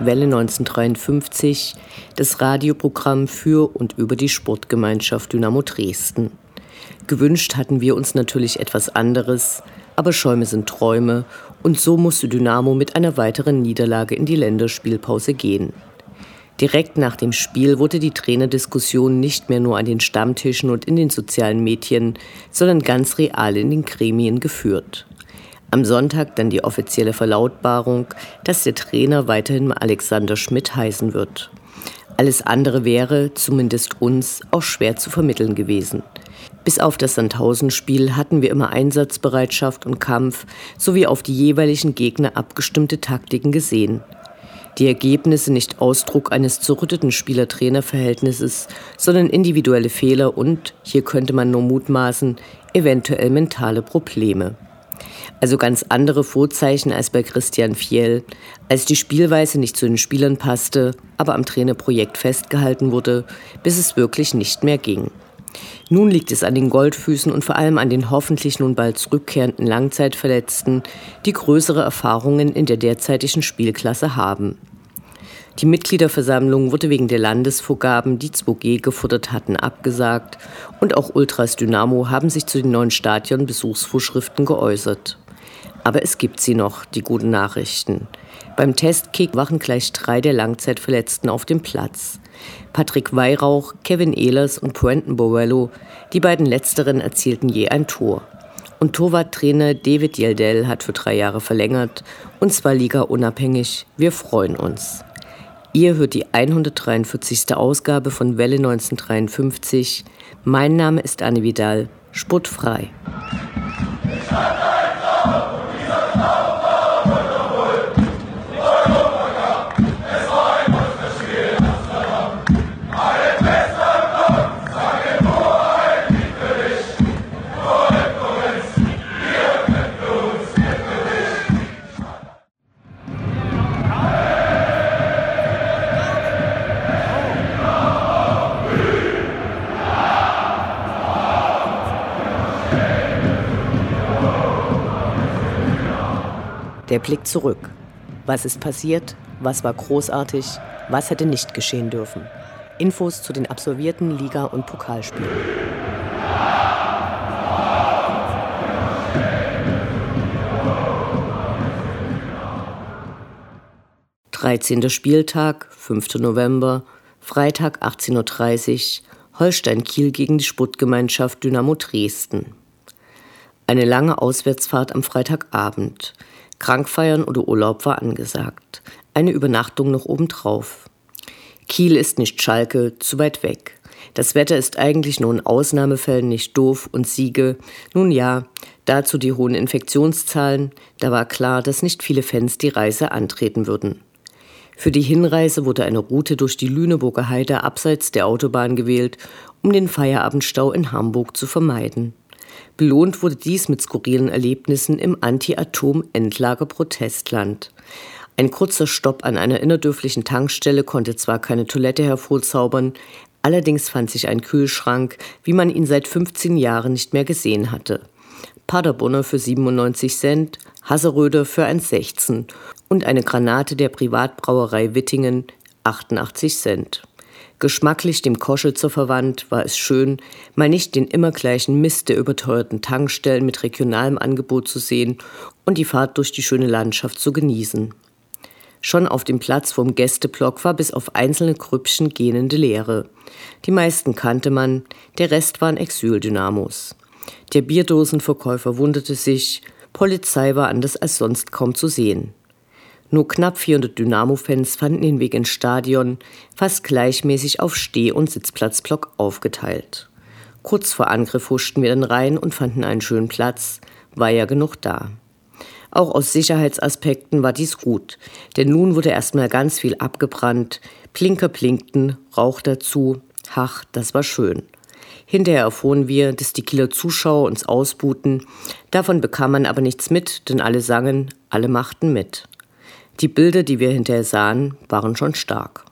Welle 1953 das Radioprogramm für und über die Sportgemeinschaft Dynamo Dresden. Gewünscht hatten wir uns natürlich etwas anderes, aber Schäume sind Träume und so musste Dynamo mit einer weiteren Niederlage in die Länderspielpause gehen. Direkt nach dem Spiel wurde die Trainerdiskussion nicht mehr nur an den Stammtischen und in den sozialen Medien, sondern ganz real in den Gremien geführt. Am Sonntag dann die offizielle Verlautbarung, dass der Trainer weiterhin Alexander Schmidt heißen wird. Alles andere wäre, zumindest uns, auch schwer zu vermitteln gewesen. Bis auf das Sandhausen-Spiel hatten wir immer Einsatzbereitschaft und Kampf sowie auf die jeweiligen Gegner abgestimmte Taktiken gesehen. Die Ergebnisse nicht Ausdruck eines zerrütteten Spieler-Trainer-Verhältnisses, sondern individuelle Fehler und, hier könnte man nur mutmaßen, eventuell mentale Probleme. Also ganz andere Vorzeichen als bei Christian Fiel, als die Spielweise nicht zu den Spielern passte, aber am Trainerprojekt festgehalten wurde, bis es wirklich nicht mehr ging. Nun liegt es an den Goldfüßen und vor allem an den hoffentlich nun bald zurückkehrenden Langzeitverletzten, die größere Erfahrungen in der derzeitigen Spielklasse haben. Die Mitgliederversammlung wurde wegen der Landesvorgaben, die 2G gefordert hatten, abgesagt und auch Ultras Dynamo haben sich zu den neuen Stadionbesuchsvorschriften geäußert. Aber es gibt sie noch, die guten Nachrichten. Beim Testkick waren gleich drei der Langzeitverletzten auf dem Platz. Patrick Weihrauch, Kevin Ehlers und Puenten Borello, die beiden letzteren erzielten je ein Tor. Und Torwarttrainer David Yeldell hat für drei Jahre verlängert, und zwar Liga unabhängig. Wir freuen uns. Ihr hört die 143. Ausgabe von Welle 1953. Mein Name ist Anne Vidal, sportfrei. Der Blick zurück. Was ist passiert? Was war großartig? Was hätte nicht geschehen dürfen? Infos zu den absolvierten Liga- und Pokalspielen. Dreizehnter Spieltag, 5. November, Freitag 18.30 Uhr, Holstein-Kiel gegen die Sportgemeinschaft Dynamo Dresden. Eine lange Auswärtsfahrt am Freitagabend. Krankfeiern oder Urlaub war angesagt. Eine Übernachtung noch obendrauf. Kiel ist nicht Schalke, zu weit weg. Das Wetter ist eigentlich nur in Ausnahmefällen nicht doof und Siege. Nun ja, dazu die hohen Infektionszahlen. Da war klar, dass nicht viele Fans die Reise antreten würden. Für die Hinreise wurde eine Route durch die Lüneburger Heide abseits der Autobahn gewählt, um den Feierabendstau in Hamburg zu vermeiden. Belohnt wurde dies mit skurrilen Erlebnissen im Anti-Atom-Endlager-Protestland. Ein kurzer Stopp an einer innerdörflichen Tankstelle konnte zwar keine Toilette hervorzaubern, allerdings fand sich ein Kühlschrank, wie man ihn seit 15 Jahren nicht mehr gesehen hatte. Paderborner für 97 Cent, Hasseröder für 1,16 und eine Granate der Privatbrauerei Wittingen 88 Cent. Geschmacklich dem Koschelzer verwandt war es schön, mal nicht den immer gleichen Mist der überteuerten Tankstellen mit regionalem Angebot zu sehen und die Fahrt durch die schöne Landschaft zu genießen. Schon auf dem Platz vorm Gästeblock war bis auf einzelne Krüppchen gähnende Leere. Die meisten kannte man, der Rest waren Exyldynamos. Der Bierdosenverkäufer wunderte sich, Polizei war anders als sonst kaum zu sehen. Nur knapp 400 Dynamo-Fans fanden den Weg ins Stadion, fast gleichmäßig auf Steh- und Sitzplatzblock aufgeteilt. Kurz vor Angriff huschten wir dann rein und fanden einen schönen Platz, war ja genug da. Auch aus Sicherheitsaspekten war dies gut, denn nun wurde erstmal ganz viel abgebrannt, Blinker blinkten, Rauch dazu, Ach, das war schön. Hinterher erfuhren wir, dass die Kieler Zuschauer uns ausbuten. Davon bekam man aber nichts mit, denn alle sangen, alle machten mit. Die Bilder, die wir hinterher sahen, waren schon stark.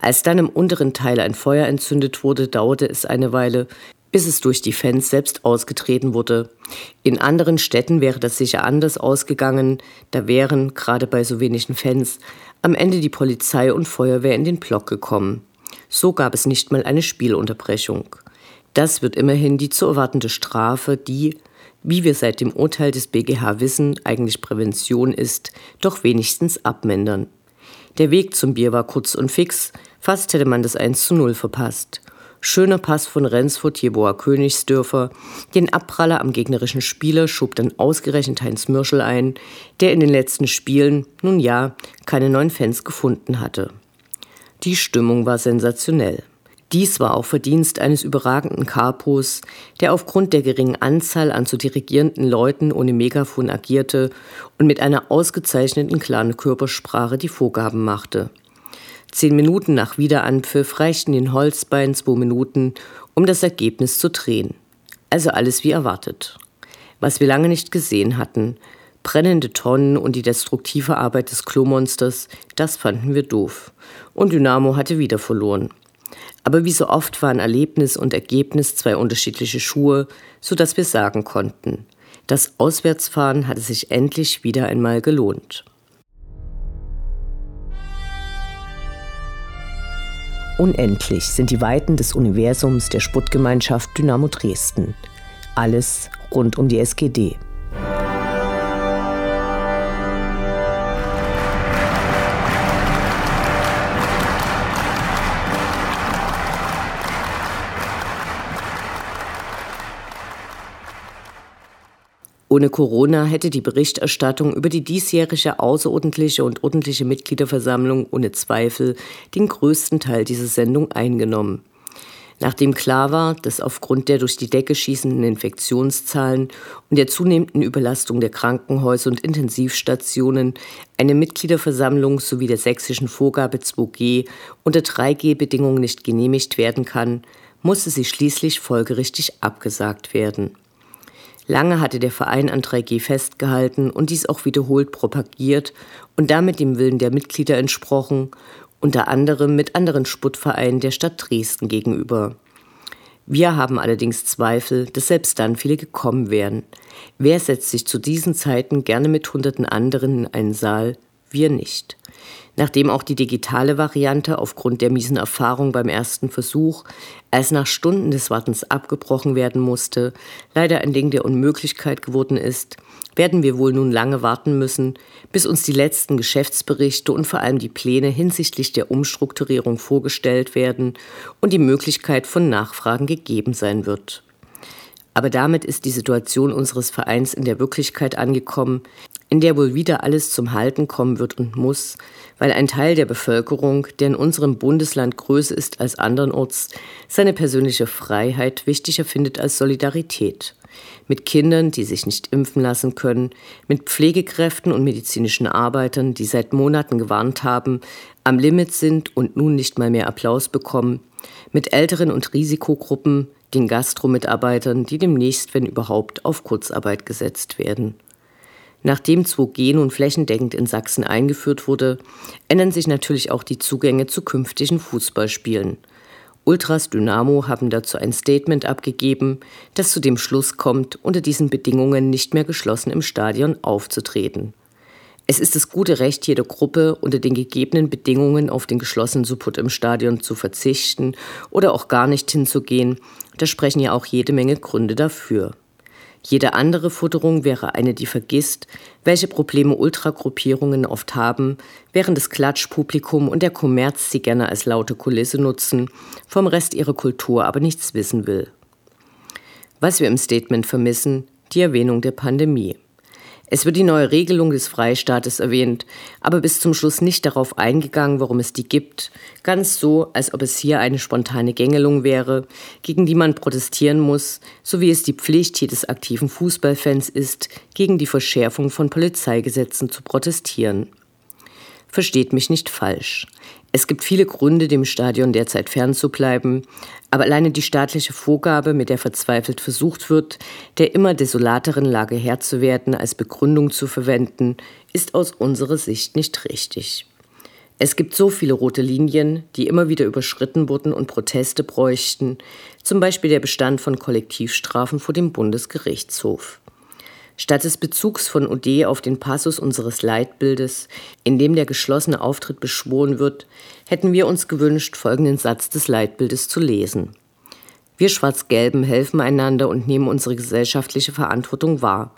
Als dann im unteren Teil ein Feuer entzündet wurde, dauerte es eine Weile, bis es durch die Fans selbst ausgetreten wurde. In anderen Städten wäre das sicher anders ausgegangen, da wären, gerade bei so wenigen Fans, am Ende die Polizei und Feuerwehr in den Block gekommen. So gab es nicht mal eine Spielunterbrechung. Das wird immerhin die zu erwartende Strafe, die, wie wir seit dem Urteil des BGH wissen, eigentlich Prävention ist, doch wenigstens abmindern. Der Weg zum Bier war kurz und fix, fast hätte man das 1 zu 0 verpasst. Schöner Pass von Rensford Jeboa Königsdörfer. Den Abpraller am gegnerischen Spieler schob dann ausgerechnet Heinz Mürschel ein, der in den letzten Spielen, nun ja, keine neuen Fans gefunden hatte. Die Stimmung war sensationell. Dies war auch Verdienst eines überragenden Kapos, der aufgrund der geringen Anzahl an zu dirigierenden Leuten ohne Megafon agierte und mit einer ausgezeichneten klaren Körpersprache die Vorgaben machte. Zehn Minuten nach Wiederanpfiff reichten den Holzbeinen zwei Minuten, um das Ergebnis zu drehen. Also alles wie erwartet. Was wir lange nicht gesehen hatten, brennende Tonnen und die destruktive Arbeit des Klomonsters, das fanden wir doof. Und Dynamo hatte wieder verloren. Aber wie so oft waren Erlebnis und Ergebnis zwei unterschiedliche Schuhe, so dass wir sagen konnten, das Auswärtsfahren hatte sich endlich wieder einmal gelohnt. Unendlich sind die Weiten des Universums der Sputtgemeinschaft Dynamo Dresden. Alles rund um die SGD. Ohne Corona hätte die Berichterstattung über die diesjährige außerordentliche und ordentliche Mitgliederversammlung ohne Zweifel den größten Teil dieser Sendung eingenommen. Nachdem klar war, dass aufgrund der durch die Decke schießenden Infektionszahlen und der zunehmenden Überlastung der Krankenhäuser und Intensivstationen eine Mitgliederversammlung sowie der sächsischen Vorgabe 2G unter 3G-Bedingungen nicht genehmigt werden kann, musste sie schließlich folgerichtig abgesagt werden. Lange hatte der Verein an 3G festgehalten und dies auch wiederholt propagiert und damit dem Willen der Mitglieder entsprochen, unter anderem mit anderen Sputtvereinen der Stadt Dresden gegenüber. Wir haben allerdings Zweifel, dass selbst dann viele gekommen wären. Wer setzt sich zu diesen Zeiten gerne mit hunderten anderen in einen Saal? Wir nicht. Nachdem auch die digitale Variante aufgrund der miesen Erfahrung beim ersten Versuch als nach Stunden des Wartens abgebrochen werden musste, leider ein Ding der Unmöglichkeit geworden ist, werden wir wohl nun lange warten müssen, bis uns die letzten Geschäftsberichte und vor allem die Pläne hinsichtlich der Umstrukturierung vorgestellt werden und die Möglichkeit von Nachfragen gegeben sein wird. Aber damit ist die Situation unseres Vereins in der Wirklichkeit angekommen, in der wohl wieder alles zum Halten kommen wird und muss, weil ein Teil der Bevölkerung, der in unserem Bundesland größer ist als andernorts, seine persönliche Freiheit wichtiger findet als Solidarität. Mit Kindern, die sich nicht impfen lassen können, mit Pflegekräften und medizinischen Arbeitern, die seit Monaten gewarnt haben, am Limit sind und nun nicht mal mehr Applaus bekommen, mit älteren und Risikogruppen, den Gastromitarbeitern, die demnächst, wenn überhaupt, auf Kurzarbeit gesetzt werden. Nachdem 2G nun flächendeckend in Sachsen eingeführt wurde, ändern sich natürlich auch die Zugänge zu künftigen Fußballspielen. Ultras Dynamo haben dazu ein Statement abgegeben, das zu dem Schluss kommt, unter diesen Bedingungen nicht mehr geschlossen im Stadion aufzutreten. Es ist das gute Recht jeder Gruppe, unter den gegebenen Bedingungen auf den geschlossenen Support im Stadion zu verzichten oder auch gar nicht hinzugehen. Da sprechen ja auch jede Menge Gründe dafür. Jede andere Futterung wäre eine, die vergisst, welche Probleme Ultragruppierungen oft haben, während das Klatschpublikum und der Kommerz sie gerne als laute Kulisse nutzen, vom Rest ihrer Kultur aber nichts wissen will. Was wir im Statement vermissen, die Erwähnung der Pandemie. Es wird die neue Regelung des Freistaates erwähnt, aber bis zum Schluss nicht darauf eingegangen, warum es die gibt, ganz so, als ob es hier eine spontane Gängelung wäre, gegen die man protestieren muss, so wie es die Pflicht jedes aktiven Fußballfans ist, gegen die Verschärfung von Polizeigesetzen zu protestieren. Versteht mich nicht falsch. Es gibt viele Gründe, dem Stadion derzeit fernzubleiben, aber alleine die staatliche Vorgabe, mit der verzweifelt versucht wird, der immer desolateren Lage Herr zu werden, als Begründung zu verwenden, ist aus unserer Sicht nicht richtig. Es gibt so viele rote Linien, die immer wieder überschritten wurden und Proteste bräuchten, zum Beispiel der Bestand von Kollektivstrafen vor dem Bundesgerichtshof. Statt des Bezugs von OD auf den Passus unseres Leitbildes, in dem der geschlossene Auftritt beschworen wird, hätten wir uns gewünscht, folgenden Satz des Leitbildes zu lesen. Wir Schwarz-Gelben helfen einander und nehmen unsere gesellschaftliche Verantwortung wahr,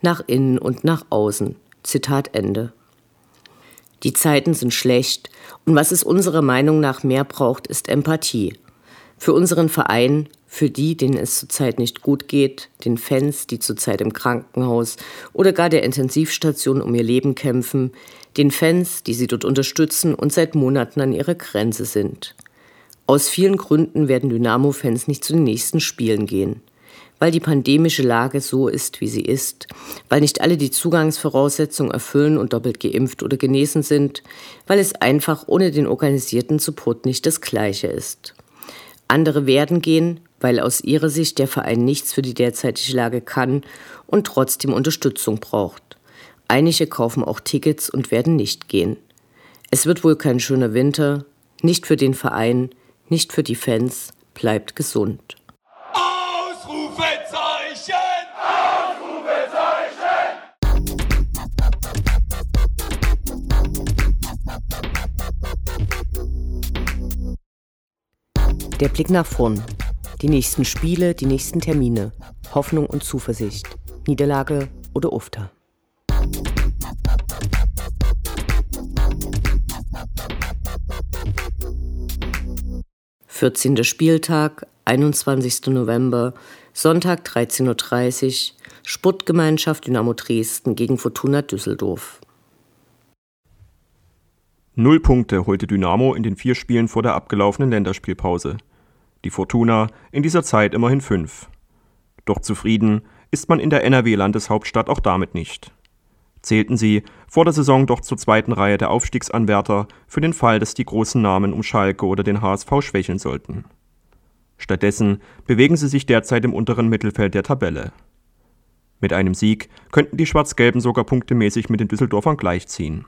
nach innen und nach außen. Zitat Ende. Die Zeiten sind schlecht und was es unserer Meinung nach mehr braucht, ist Empathie. Für unseren Verein, für die, denen es zurzeit nicht gut geht, den Fans, die zurzeit im Krankenhaus oder gar der Intensivstation um ihr Leben kämpfen, den Fans, die sie dort unterstützen und seit Monaten an ihrer Grenze sind. Aus vielen Gründen werden Dynamo-Fans nicht zu den nächsten Spielen gehen. Weil die pandemische Lage so ist, wie sie ist, weil nicht alle die Zugangsvoraussetzungen erfüllen und doppelt geimpft oder genesen sind, weil es einfach ohne den organisierten Support nicht das Gleiche ist. Andere werden gehen, weil aus ihrer Sicht der Verein nichts für die derzeitige Lage kann und trotzdem Unterstützung braucht. Einige kaufen auch Tickets und werden nicht gehen. Es wird wohl kein schöner Winter, nicht für den Verein, nicht für die Fans, bleibt gesund. Ausrufezeichen! Ausrufezeichen! Der Blick nach vorn. Die nächsten Spiele, die nächsten Termine. Hoffnung und Zuversicht. Niederlage oder Ufter. Vierzehnter Spieltag, 21. November, Sonntag 13.30 Uhr, Sportgemeinschaft Dynamo Dresden gegen Fortuna Düsseldorf. Null Punkte holte Dynamo in den vier Spielen vor der abgelaufenen Länderspielpause die Fortuna in dieser Zeit immerhin fünf. Doch zufrieden ist man in der NRW-Landeshauptstadt auch damit nicht. Zählten sie vor der Saison doch zur zweiten Reihe der Aufstiegsanwärter für den Fall, dass die großen Namen um Schalke oder den HSV schwächeln sollten. Stattdessen bewegen sie sich derzeit im unteren Mittelfeld der Tabelle. Mit einem Sieg könnten die Schwarz-Gelben sogar punktemäßig mit den Düsseldorfern gleichziehen.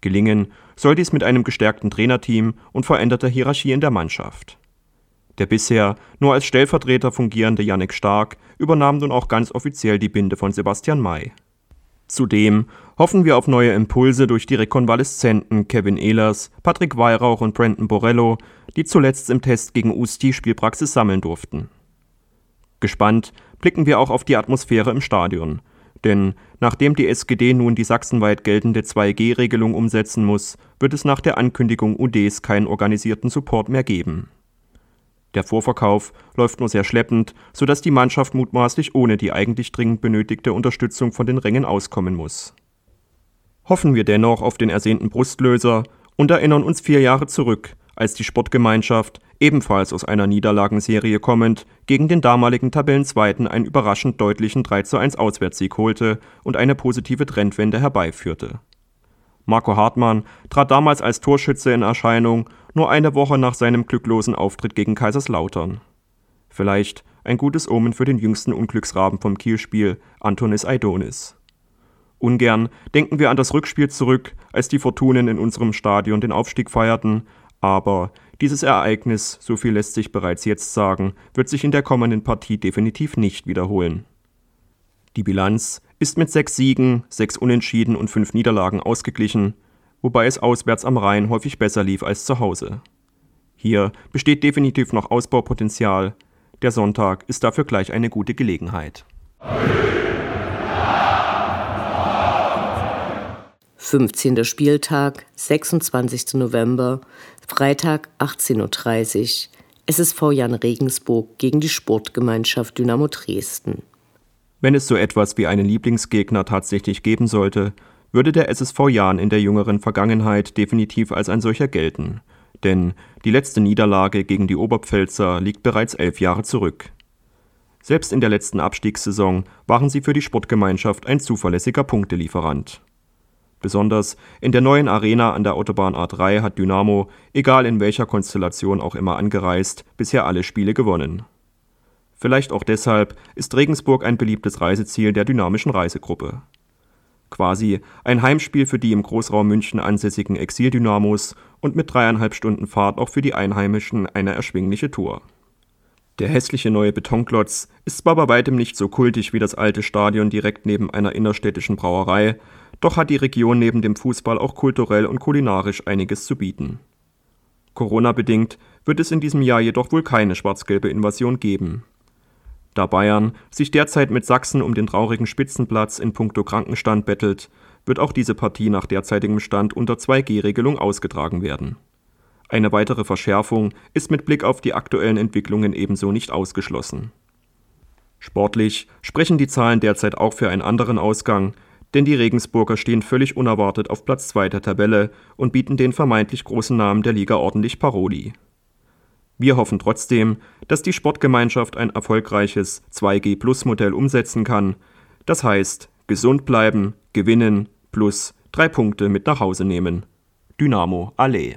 Gelingen soll dies mit einem gestärkten Trainerteam und veränderter Hierarchie in der Mannschaft. Der bisher nur als Stellvertreter fungierende Jannik Stark übernahm nun auch ganz offiziell die Binde von Sebastian May. Zudem hoffen wir auf neue Impulse durch die Rekonvaleszenten Kevin Ehlers, Patrick Weihrauch und Brandon Borello, die zuletzt im Test gegen Usti Spielpraxis sammeln durften. Gespannt blicken wir auch auf die Atmosphäre im Stadion. Denn nachdem die SGD nun die sachsenweit geltende 2G-Regelung umsetzen muss, wird es nach der Ankündigung UDs keinen organisierten Support mehr geben. Der Vorverkauf läuft nur sehr schleppend, sodass die Mannschaft mutmaßlich ohne die eigentlich dringend benötigte Unterstützung von den Rängen auskommen muss. Hoffen wir dennoch auf den ersehnten Brustlöser und erinnern uns vier Jahre zurück, als die Sportgemeinschaft, ebenfalls aus einer Niederlagenserie kommend, gegen den damaligen Tabellenzweiten einen überraschend deutlichen 3:1 Auswärtssieg holte und eine positive Trendwende herbeiführte. Marco Hartmann trat damals als Torschütze in Erscheinung nur eine Woche nach seinem glücklosen Auftritt gegen Kaiserslautern. Vielleicht ein gutes Omen für den jüngsten Unglücksraben vom Kielspiel, Antonis Aidonis. Ungern denken wir an das Rückspiel zurück, als die Fortunen in unserem Stadion den Aufstieg feierten, aber dieses Ereignis, so viel lässt sich bereits jetzt sagen, wird sich in der kommenden Partie definitiv nicht wiederholen. Die Bilanz ist mit sechs Siegen, sechs Unentschieden und fünf Niederlagen ausgeglichen, wobei es auswärts am Rhein häufig besser lief als zu Hause. Hier besteht definitiv noch Ausbaupotenzial. Der Sonntag ist dafür gleich eine gute Gelegenheit. 15. Spieltag, 26. November, Freitag 18.30 Uhr. SSV Jan Regensburg gegen die Sportgemeinschaft Dynamo Dresden. Wenn es so etwas wie einen Lieblingsgegner tatsächlich geben sollte, würde der SSV Jahn in der jüngeren Vergangenheit definitiv als ein solcher gelten. Denn die letzte Niederlage gegen die Oberpfälzer liegt bereits elf Jahre zurück. Selbst in der letzten Abstiegssaison waren sie für die Sportgemeinschaft ein zuverlässiger Punktelieferant. Besonders in der neuen Arena an der Autobahn A3 hat Dynamo, egal in welcher Konstellation auch immer angereist, bisher alle Spiele gewonnen. Vielleicht auch deshalb ist Regensburg ein beliebtes Reiseziel der dynamischen Reisegruppe. Quasi ein Heimspiel für die im Großraum München ansässigen Exil-Dynamos und mit dreieinhalb Stunden Fahrt auch für die Einheimischen eine erschwingliche Tour. Der hässliche neue Betonklotz ist zwar bei weitem nicht so kultig wie das alte Stadion direkt neben einer innerstädtischen Brauerei, doch hat die Region neben dem Fußball auch kulturell und kulinarisch einiges zu bieten. Corona-bedingt wird es in diesem Jahr jedoch wohl keine schwarz-gelbe Invasion geben. Da Bayern sich derzeit mit Sachsen um den traurigen Spitzenplatz in puncto Krankenstand bettelt, wird auch diese Partie nach derzeitigem Stand unter 2G-Regelung ausgetragen werden. Eine weitere Verschärfung ist mit Blick auf die aktuellen Entwicklungen ebenso nicht ausgeschlossen. Sportlich sprechen die Zahlen derzeit auch für einen anderen Ausgang, denn die Regensburger stehen völlig unerwartet auf Platz 2 der Tabelle und bieten den vermeintlich großen Namen der Liga ordentlich Paroli. Wir hoffen trotzdem, dass die Sportgemeinschaft ein erfolgreiches 2G-Plus-Modell umsetzen kann. Das heißt, gesund bleiben, gewinnen, plus drei Punkte mit nach Hause nehmen. Dynamo Allee.